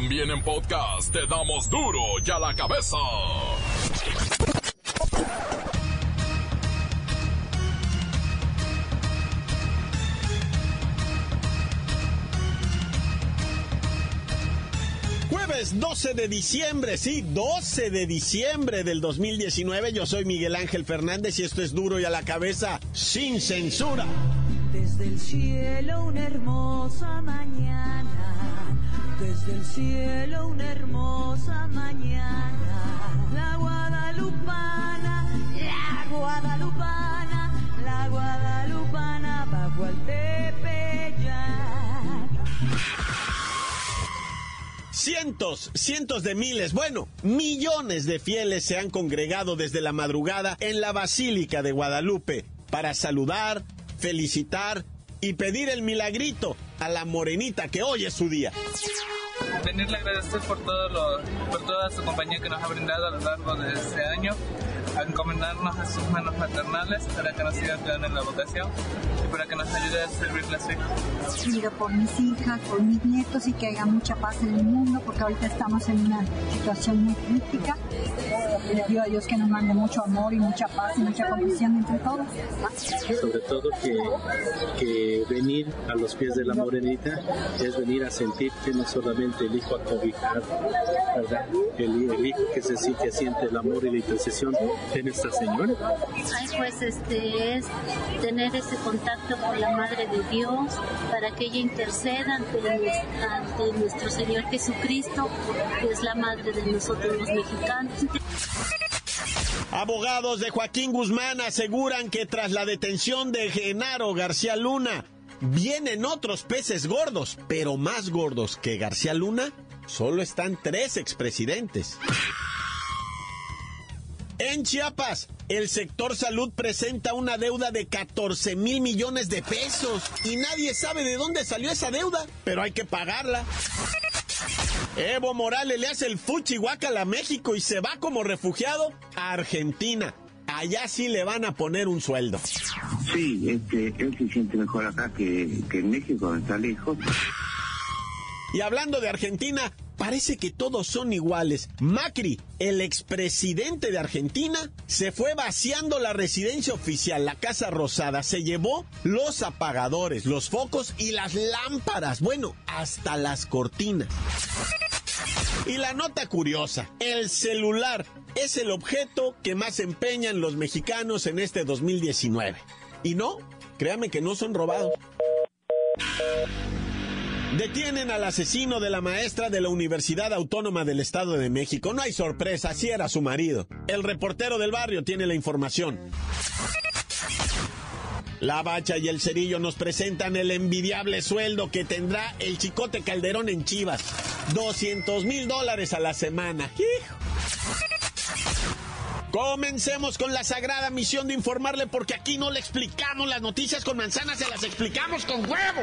También en podcast te damos duro y a la cabeza. Jueves 12 de diciembre, sí, 12 de diciembre del 2019. Yo soy Miguel Ángel Fernández y esto es duro y a la cabeza, sin censura. Desde el cielo una hermosa mañana, desde el cielo una hermosa mañana, la guadalupana, la guadalupana, la guadalupana bajo el tepeyac. Cientos, cientos de miles, bueno, millones de fieles se han congregado desde la madrugada en la Basílica de Guadalupe para saludar, felicitar y pedir el milagrito a la morenita que hoy es su día. venirle a agradecer por todo lo, por toda su compañía que nos ha brindado a lo largo de este año, a encomendarnos a sus manos maternales para que nos sigan cuidando en la vocación y para que nos ayude a servirle a su hijo. pido por mis hijas, por mis nietos y que haya mucha paz en el mundo, porque ahorita estamos en una situación muy crítica. Le pido a Dios que nos mande mucho amor y mucha paz y mucha comprensión entre todos. sobre todo que, que venir a los pies de la morenita es venir a sentirte no solamente el hijo acobijado, ¿verdad? El, el hijo que se que siente el amor y la intercesión de Nuestra Señora. Ay, pues este es tener ese contacto con la Madre de Dios para que ella interceda ante, ante nuestro Señor Jesucristo, que es la Madre de nosotros los mexicanos. Abogados de Joaquín Guzmán aseguran que tras la detención de Genaro García Luna, vienen otros peces gordos, pero más gordos que García Luna, solo están tres expresidentes. En Chiapas, el sector salud presenta una deuda de 14 mil millones de pesos y nadie sabe de dónde salió esa deuda, pero hay que pagarla. Evo Morales le hace el fuchi guacala a México y se va como refugiado a Argentina. Allá sí le van a poner un sueldo. Sí, este, él se siente mejor acá que, que en México, está lejos. Y hablando de Argentina, parece que todos son iguales. Macri, el expresidente de Argentina, se fue vaciando la residencia oficial, la Casa Rosada. Se llevó los apagadores, los focos y las lámparas. Bueno, hasta las cortinas. Y la nota curiosa, el celular es el objeto que más empeñan los mexicanos en este 2019. Y no, créame que no son robados. Detienen al asesino de la maestra de la Universidad Autónoma del Estado de México. No hay sorpresa, así era su marido. El reportero del barrio tiene la información. La Bacha y el Cerillo nos presentan el envidiable sueldo que tendrá el Chicote Calderón en Chivas. 200 mil dólares a la semana. Comencemos con la sagrada misión de informarle porque aquí no le explicamos las noticias con manzanas, se las explicamos con huevo.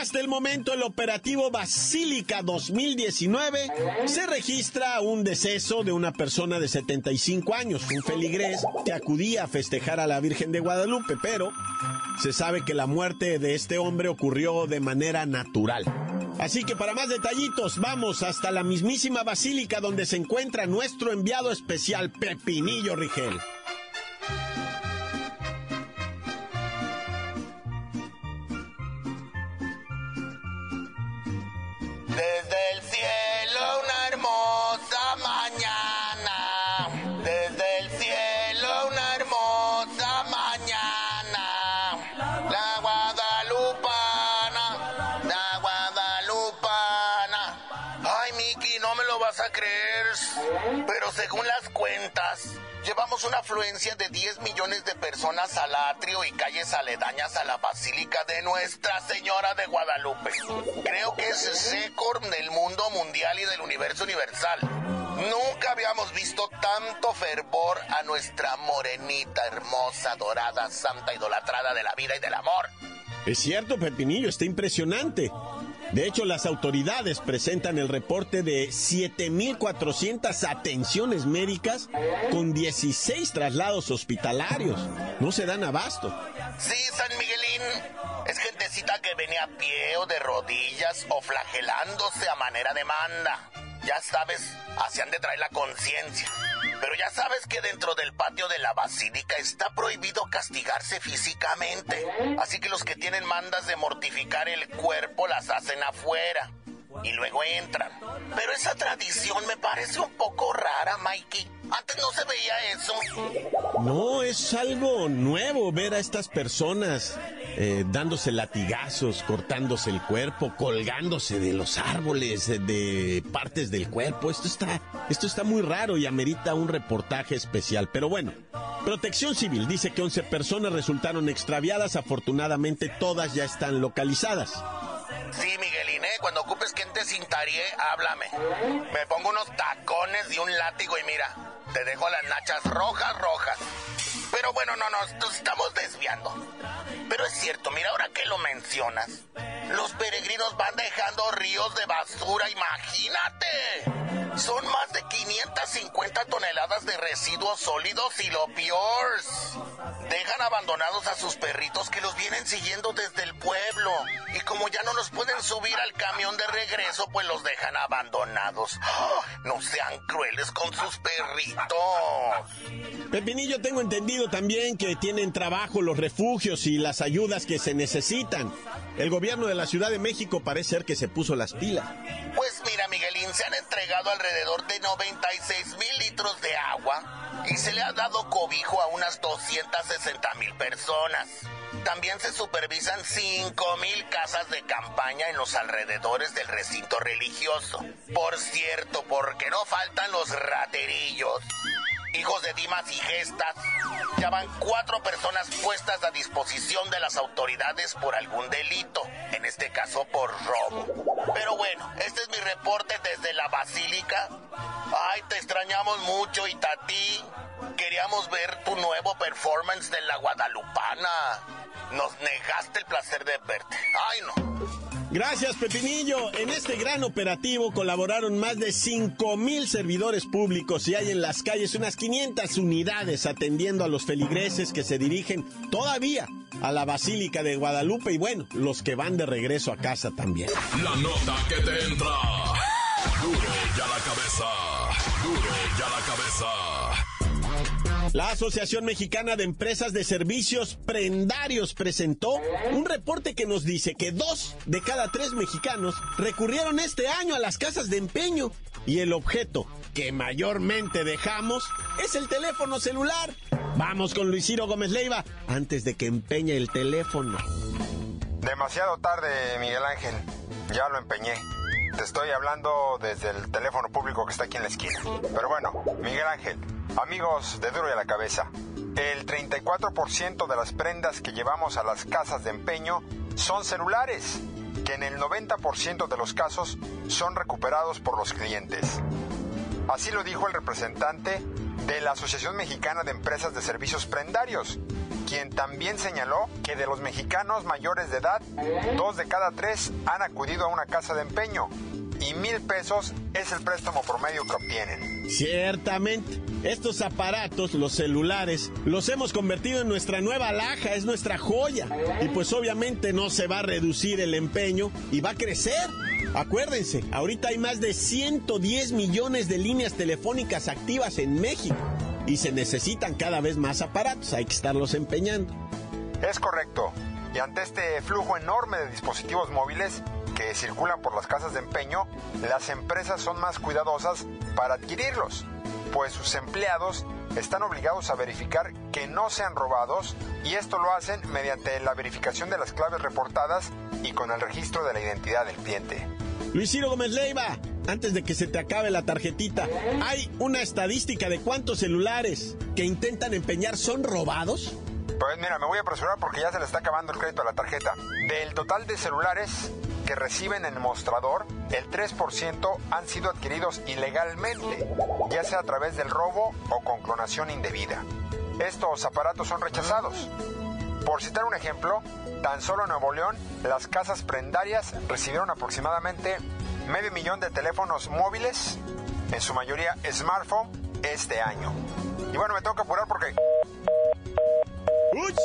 Hasta el momento, el operativo Basílica 2019 se registra un deceso de una persona de 75 años, un feligrés que acudía a festejar a la Virgen de Guadalupe, pero se sabe que la muerte de este hombre ocurrió de manera natural. Así que para más detallitos, vamos hasta la mismísima basílica donde se encuentra nuestro enviado especial, Pepinillo Rigel. Pero según las cuentas, llevamos una afluencia de 10 millones de personas al atrio y calles aledañas a la Basílica de Nuestra Señora de Guadalupe. Creo que es récord del mundo mundial y del universo universal. Nunca habíamos visto tanto fervor a nuestra morenita, hermosa, dorada, santa, idolatrada de la vida y del amor. Es cierto, Pepinillo, está impresionante. De hecho, las autoridades presentan el reporte de 7.400 atenciones médicas con 16 traslados hospitalarios. No se dan abasto. Sí, San Miguelín. Es gentecita que venía a pie o de rodillas o flagelándose a manera de manda. Ya sabes, así han de traer la conciencia. Pero ya sabes que dentro del patio de la basílica está prohibido castigarse físicamente. Así que los que tienen mandas de mortificar el cuerpo las hacen afuera. Y luego entran. Pero esa tradición me parece un poco rara, Mikey. Antes no se veía eso. No, es algo nuevo ver a estas personas eh, dándose latigazos, cortándose el cuerpo, colgándose de los árboles, eh, de partes del cuerpo. Esto está, esto está muy raro y amerita un reportaje especial. Pero bueno, Protección Civil dice que 11 personas resultaron extraviadas. Afortunadamente todas ya están localizadas. Sí, Miguelín, ¿eh? cuando ocupes quien te cintarie, háblame. Me pongo unos tacones y un látigo y mira, te dejo las nachas rojas, rojas. Pero bueno, no, no, nos estamos desviando. Pero es cierto, mira, ahora que lo mencionas, los peregrinos van dejando ríos de basura, imagínate. Son más de 550 toneladas de residuos sólidos y lo peor. Dejan abandonados a sus perritos que los vienen siguiendo desde el pueblo. Y como ya no los pueden subir al camión de regreso, pues los dejan abandonados. ¡Ah! No sean crueles con sus perritos. Pepinillo, tengo entendido también que tienen trabajo los refugios y las ayudas que se necesitan. El gobierno de la Ciudad de México parece ser que se puso las pilas. Pues mira, Miguelín, se han entregado alrededor de 96 mil litros de agua y se le ha dado cobijo a unas 260 mil personas. También se supervisan 5 mil casas de campaña en los alrededores del recinto religioso. Por cierto, porque no faltan los raterillos hijos de Dimas y Gestas. Ya van cuatro personas puestas a disposición de las autoridades por algún delito, en este caso por robo. Pero bueno, este es mi reporte desde la Basílica. Ay, te extrañamos mucho, Itatí. Queríamos ver tu nuevo performance de la Guadalupana. Nos negaste el placer de verte. Ay, no. Gracias, Pepinillo. En este gran operativo colaboraron más de 5 mil servidores públicos y hay en las calles unas 500 unidades atendiendo a los feligreses que se dirigen todavía a la Basílica de Guadalupe y bueno, los que van de regreso a casa también. La nota que te entra. Duro ya la cabeza. Duro ya la cabeza. La Asociación Mexicana de Empresas de Servicios Prendarios presentó un reporte que nos dice que dos de cada tres mexicanos recurrieron este año a las casas de empeño y el objeto que mayormente dejamos es el teléfono celular. Vamos con Luis Ciro Gómez Leiva antes de que empeñe el teléfono. Demasiado tarde, Miguel Ángel. Ya lo empeñé. Te estoy hablando desde el teléfono público que está aquí en la esquina. Pero bueno, Miguel Ángel, amigos de Duro y a la Cabeza, el 34% de las prendas que llevamos a las casas de empeño son celulares, que en el 90% de los casos son recuperados por los clientes. Así lo dijo el representante de la Asociación Mexicana de Empresas de Servicios Prendarios, quien también señaló que de los mexicanos mayores de edad, dos de cada tres han acudido a una casa de empeño y mil pesos es el préstamo promedio que obtienen. Ciertamente, estos aparatos, los celulares, los hemos convertido en nuestra nueva alhaja, es nuestra joya. Y pues obviamente no se va a reducir el empeño y va a crecer. Acuérdense, ahorita hay más de 110 millones de líneas telefónicas activas en México y se necesitan cada vez más aparatos, hay que estarlos empeñando. Es correcto. Y ante este flujo enorme de dispositivos móviles que circulan por las casas de empeño, las empresas son más cuidadosas para adquirirlos, pues sus empleados están obligados a verificar que no sean robados y esto lo hacen mediante la verificación de las claves reportadas y con el registro de la identidad del cliente. Luis Ciro Gómez Leiva, antes de que se te acabe la tarjetita. ¿Hay una estadística de cuántos celulares que intentan empeñar son robados? Pues mira, me voy a apresurar porque ya se le está acabando el crédito a la tarjeta. Del total de celulares que reciben en el mostrador, el 3% han sido adquiridos ilegalmente, ya sea a través del robo o con clonación indebida. Estos aparatos son rechazados. Por citar un ejemplo, tan solo en Nuevo León, las casas prendarias recibieron aproximadamente medio millón de teléfonos móviles, en su mayoría smartphone, este año. Y bueno, me tengo que apurar porque... ¡Uch!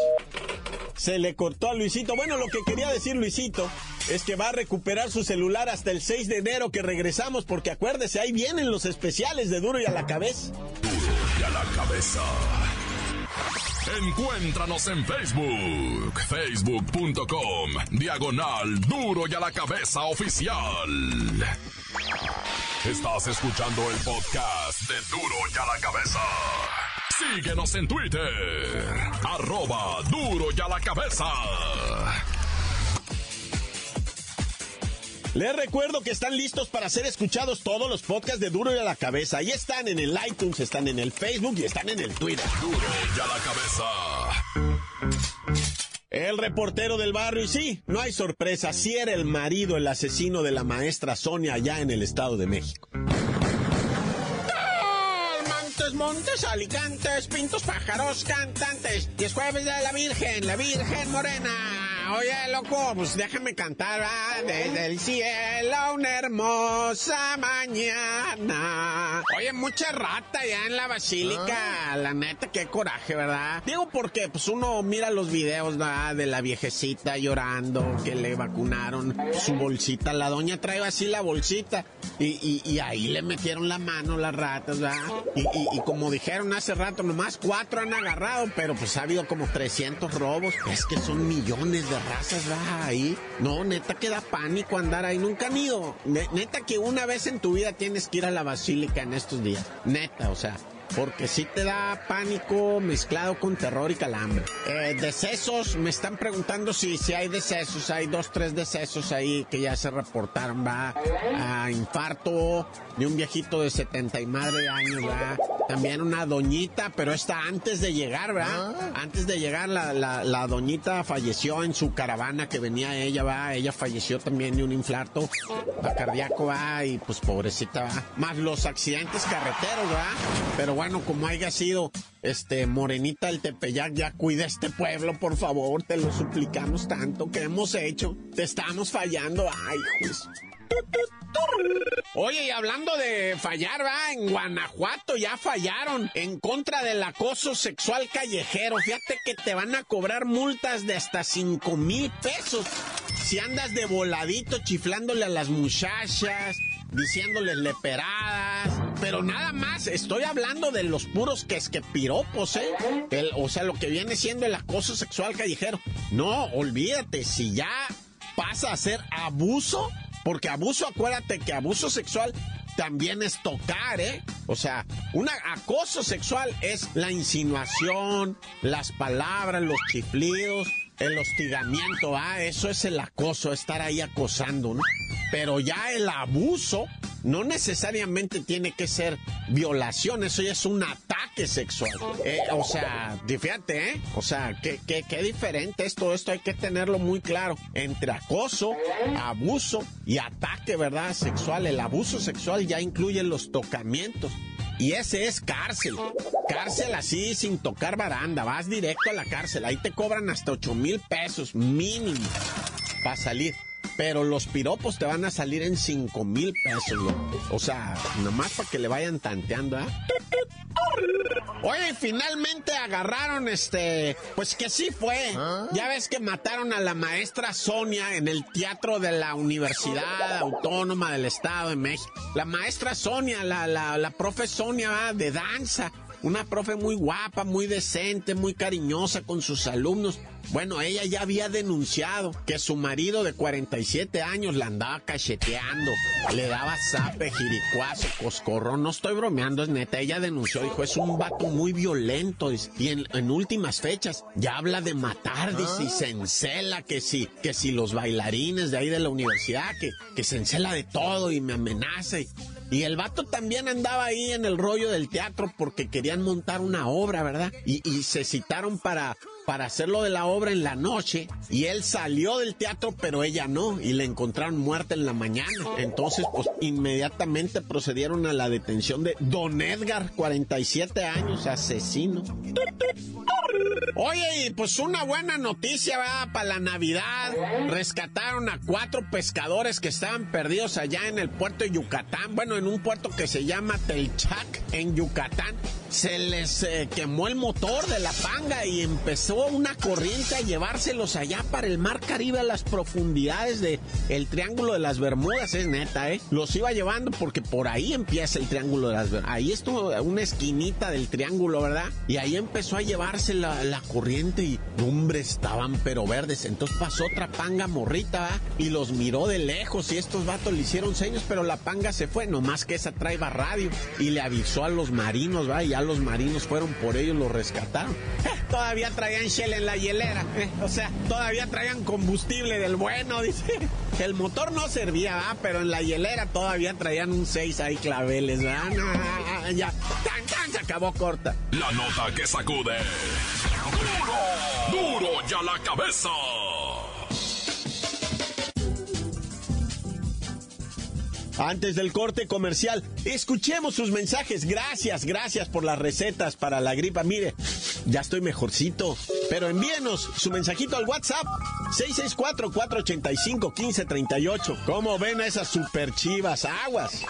Se le cortó a Luisito. Bueno, lo que quería decir Luisito es que va a recuperar su celular hasta el 6 de enero que regresamos, porque acuérdese, ahí vienen los especiales de Duro y a la cabeza. Duro y a la cabeza. Encuéntranos en Facebook, facebook.com, diagonal Duro y a la cabeza oficial. Estás escuchando el podcast de Duro y a la cabeza. Síguenos en Twitter, arroba Duro y a la cabeza. Les recuerdo que están listos para ser escuchados todos los podcasts de Duro y a la cabeza. Ahí están en el iTunes, están en el Facebook y están en el Twitter. Duro y a la cabeza. El reportero del barrio, y sí, no hay sorpresa, sí era el marido, el asesino de la maestra Sonia allá en el Estado de México. Montes, montes, alicantes, pintos, pájaros, cantantes. Y es jueves de la Virgen, la Virgen Morena. Oye, loco, pues déjame cantar, ¿verdad? Desde el cielo una hermosa mañana. Oye, mucha rata ya en la basílica. La neta, qué coraje, ¿verdad? Digo porque, pues uno mira los videos, ¿verdad? De la viejecita llorando, que le vacunaron su bolsita. La doña trae así la bolsita. Y, y, y ahí le metieron la mano las ratas, ¿verdad? Y, y, y como dijeron hace rato, nomás cuatro han agarrado, pero pues ha habido como 300 robos. Es que son millones de razas, ¿verdad? Ahí. No, neta que da pánico andar ahí. Nunca han ido. Ne- neta que una vez en tu vida tienes que ir a la basílica en estos días. Neta, o sea. Porque sí te da pánico mezclado con terror y calambre. Eh, decesos, me están preguntando si, si hay decesos. Hay dos, tres decesos ahí que ya se reportaron, va. A infarto de un viejito de 70 y madre de años, va. También una doñita, pero esta antes de llegar, ¿verdad? Antes de llegar, la, la, la doñita falleció en su caravana que venía ella, va. Ella falleció también de un infarto cardíaco, va. Y pues pobrecita, va. Más los accidentes carreteros, ¿verdad? Pero bueno, como haya sido, este, Morenita el Tepeyac, ya cuida este pueblo, por favor, te lo suplicamos tanto que hemos hecho. Te estamos fallando, ay, juez. Oye, y hablando de fallar, va, en Guanajuato ya fallaron en contra del acoso sexual callejero. Fíjate que te van a cobrar multas de hasta 5 mil pesos si andas de voladito chiflándole a las muchachas, diciéndoles leperadas. Pero nada más, estoy hablando de los puros que es que piropos, ¿eh? O sea, lo que viene siendo el acoso sexual callejero. No, olvídate, si ya pasa a ser abuso, porque abuso, acuérdate que abuso sexual también es tocar, ¿eh? O sea, un acoso sexual es la insinuación, las palabras, los chiflidos, el hostigamiento, ah, eso es el acoso, estar ahí acosando, ¿no? Pero ya el abuso no necesariamente tiene que ser violación, eso ya es un ataque sexual. Eh, o sea, fíjate, ¿eh? O sea, qué, qué, qué diferente es todo esto, hay que tenerlo muy claro. Entre acoso, abuso y ataque, ¿verdad? Sexual. El abuso sexual ya incluye los tocamientos. Y ese es cárcel. Cárcel así, sin tocar baranda. Vas directo a la cárcel. Ahí te cobran hasta 8 mil pesos mínimo para salir. Pero los piropos te van a salir en 5 mil pesos, loco. O sea, nomás para que le vayan tanteando, ¿ah? Oye, finalmente agarraron este, pues que sí fue. Ya ves que mataron a la maestra Sonia en el teatro de la Universidad Autónoma del Estado de México. La maestra Sonia, la, la, la profe Sonia de danza. Una profe muy guapa, muy decente, muy cariñosa con sus alumnos. Bueno, ella ya había denunciado que su marido de 47 años la andaba cacheteando, le daba zape, jiricuazo, coscorrón. No estoy bromeando, es neta. Ella denunció, dijo, es un vato muy violento. Y en, últimas fechas ya habla de matar, dice, y se encela que si, que si los bailarines de ahí de la universidad, que, que se encela de todo y me amenaza. Y, y el vato también andaba ahí en el rollo del teatro porque querían montar una obra, ¿verdad? Y, y se citaron para para hacerlo de la obra en la noche y él salió del teatro pero ella no y le encontraron muerta en la mañana. Entonces pues inmediatamente procedieron a la detención de Don Edgar, 47 años, asesino. Oye, pues una buena noticia va para la Navidad. Rescataron a cuatro pescadores que estaban perdidos allá en el puerto de Yucatán. Bueno, en un puerto que se llama Telchac en Yucatán se les eh, quemó el motor de la panga y empezó una corriente a llevárselos allá para el mar Caribe a las profundidades de el Triángulo de las Bermudas, es neta, ¿eh? Los iba llevando porque por ahí empieza el Triángulo de las Bermudas. Ahí estuvo una esquinita del triángulo, ¿verdad? Y ahí empezó a llevarse la, corriente y, hombre, estaban pero verdes. Entonces pasó otra panga morrita, Y los miró de lejos y estos vatos le hicieron señas, pero la panga se fue, nomás que esa trae radio y le avisó a los marinos, ¿va? Y ya los marinos fueron por ellos, lo rescataron. Eh, todavía traían Shell en la hielera, eh, o sea, todavía traían combustible del bueno, dice. El motor no servía, pero en la hielera todavía traían un 6 ahí claveles, ¿verdad? ya, tan, tan, se acabó corta. La nota que sacude. ¡Duro! ¡Duro ya la cabeza! Antes del corte comercial, escuchemos sus mensajes. Gracias, gracias por las recetas para la gripa. Mire, ya estoy mejorcito. Pero envíenos su mensajito al WhatsApp 664-485-1538. ¿Cómo ven a esas super chivas aguas?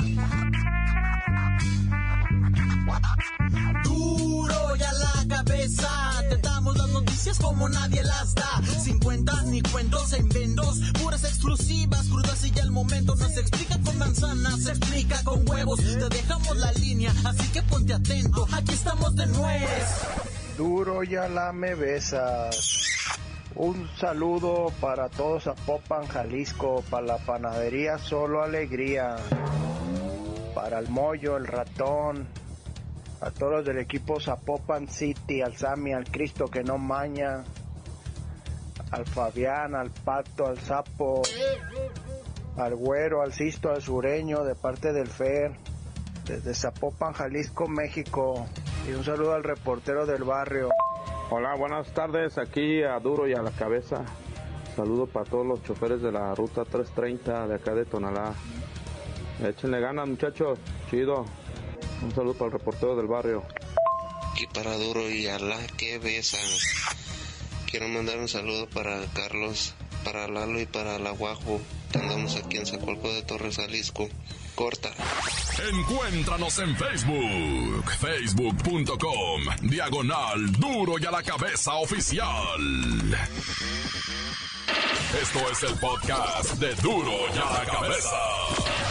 Como nadie las da. Sin cuentas ni cuentos en vendos, puras exclusivas, crudas y ya el momento. No se explica con manzanas, se explica con huevos. Te dejamos la línea, así que ponte atento. Aquí estamos de nuez. Duro ya la me besas. Un saludo para todos a Popan, Jalisco, para la panadería Solo Alegría, para el Mollo, el Ratón, a todos los del equipo Zapopan City, al Sami, al Cristo que no maña, al Fabián, al Pato, al Sapo, al Güero, al Sisto, al Sureño, de parte del FER, desde Zapopan, Jalisco, México. Y un saludo al reportero del barrio. Hola, buenas tardes, aquí a Duro y a la Cabeza. Saludo para todos los choferes de la ruta 330 de acá de Tonalá. Échenle ganas, muchachos. Chido. Un saludo para el reportero del barrio. Y para Duro y a la que besan. Quiero mandar un saludo para Carlos, para Lalo y para la Guajo. Andamos aquí en Zacualco de Torres, Jalisco. Corta. Encuéntranos en Facebook, facebook.com, diagonal duro y a la cabeza oficial. Esto es el podcast de duro y a la cabeza.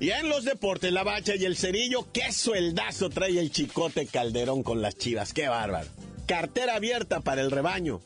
Y en los deportes, la bacha y el cerillo, qué sueldazo trae el chicote Calderón con las chivas, qué bárbaro. Cartera abierta para el rebaño.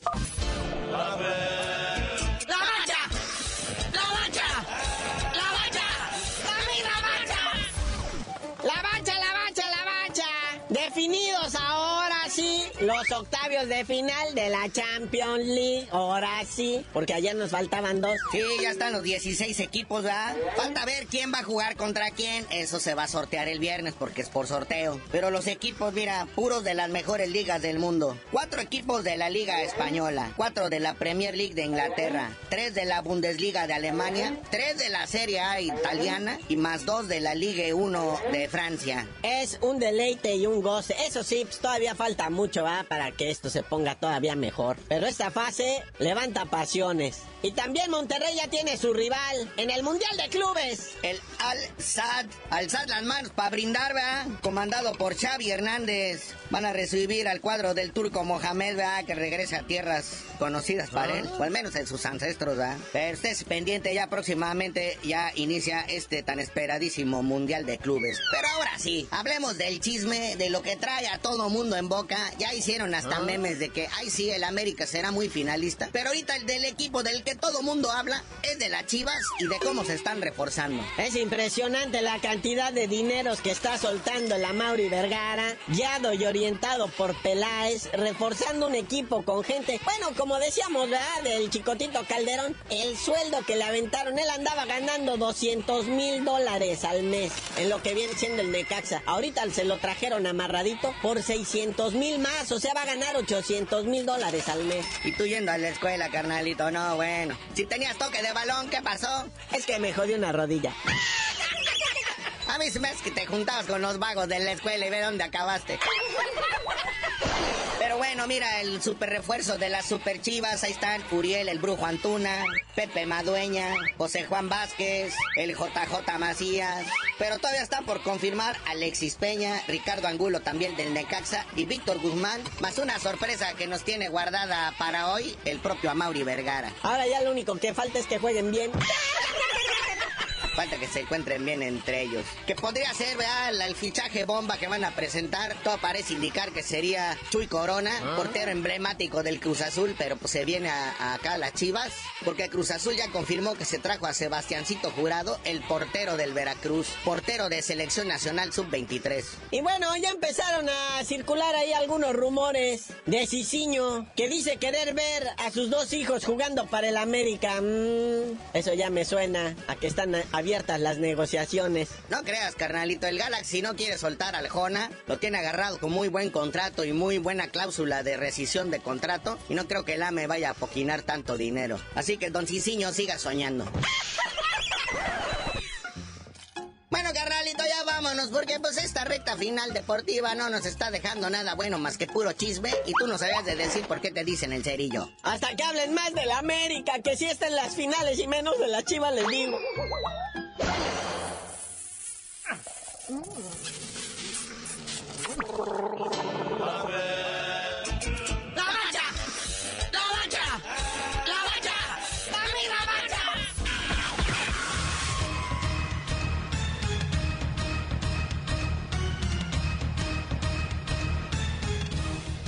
Los octavios de final de la Champions League. Ahora sí, porque ayer nos faltaban dos. Sí, ya están los 16 equipos, ¿verdad? Falta ver quién va a jugar contra quién. Eso se va a sortear el viernes porque es por sorteo. Pero los equipos, mira, puros de las mejores ligas del mundo. Cuatro equipos de la Liga Española, cuatro de la Premier League de Inglaterra, tres de la Bundesliga de Alemania, tres de la Serie A italiana y más dos de la Liga 1 de Francia. Es un deleite y un goce. Eso sí, pues, todavía falta mucho, Para que esto se ponga todavía mejor. Pero esta fase levanta pasiones. Y también Monterrey ya tiene su rival en el Mundial de Clubes. El Al-Sad. Al-Sad las manos para brindar, ¿verdad? Comandado por Xavi Hernández. van a recibir al cuadro del turco Mohamed, ¿verdad? Que regrese a tierras conocidas para él, o al menos en sus ancestros, ¿verdad? Pero estés pendiente, ya próximamente ya inicia este tan esperadísimo Mundial de Clubes. Pero ahora sí, hablemos del chisme, de lo que trae a todo mundo en boca. Ya hicieron hasta memes de que, ay sí, el América será muy finalista. Pero ahorita el del equipo del que todo mundo habla es de las Chivas y de cómo se están reforzando. Es impresionante la cantidad de dineros que está soltando la Mauri Vergara, guiado y orientado por Peláez, reforzando un equipo con gente, bueno, como decíamos, ¿verdad? Del chicotito Calderón, el sueldo que le aventaron, él andaba ganando 200 mil dólares al mes, en lo que viene siendo el Necaxa. Ahorita se lo trajeron amarradito por 600 mil más, o sea, va a ganar 800 mil dólares al mes. Y tú yendo a la escuela, carnalito, no, bueno. Si tenías toque de balón, ¿qué pasó? Es que me jodió una rodilla. A mí se me hace que te juntabas con los vagos de la escuela y ve dónde acabaste. Pero bueno, mira, el super refuerzo de las super chivas, ahí están Uriel, el Brujo Antuna, Pepe Madueña, José Juan Vázquez, el JJ Macías. Pero todavía está por confirmar Alexis Peña, Ricardo Angulo también del Necaxa y Víctor Guzmán, más una sorpresa que nos tiene guardada para hoy el propio Amauri Vergara. Ahora ya lo único que falta es que jueguen bien. Falta que se encuentren bien entre ellos. Que podría ser, ¿verdad? El fichaje bomba que van a presentar. Todo parece indicar que sería Chuy Corona, portero emblemático del Cruz Azul, pero pues se viene a, acá a las Chivas. Porque Cruz Azul ya confirmó que se trajo a Sebastiancito Jurado, el portero del Veracruz, portero de Selección Nacional Sub-23. Y bueno, ya empezaron a circular ahí algunos rumores de Cicinho, que dice querer ver a sus dos hijos jugando para el América. Mm, eso ya me suena a que están abiertas las negociaciones. No creas, carnalito, el Galaxy no quiere soltar al Jona, lo tiene agarrado con muy buen contrato y muy buena cláusula de rescisión de contrato, y no creo que el AME vaya a poquinar tanto dinero. Así que don Cicinho siga soñando. Bueno, carnalito, ya vámonos, porque pues esta recta final deportiva no nos está dejando nada bueno más que puro chisme, y tú no sabías de decir por qué te dicen el cerillo. Hasta que hablen más de la América, que si está en las finales y menos de la Chiva, les digo.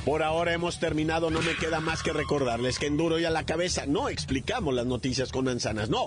Por ahora hemos terminado, no me queda más que recordarles que en Duro y a la cabeza no explicamos las noticias con manzanas, no,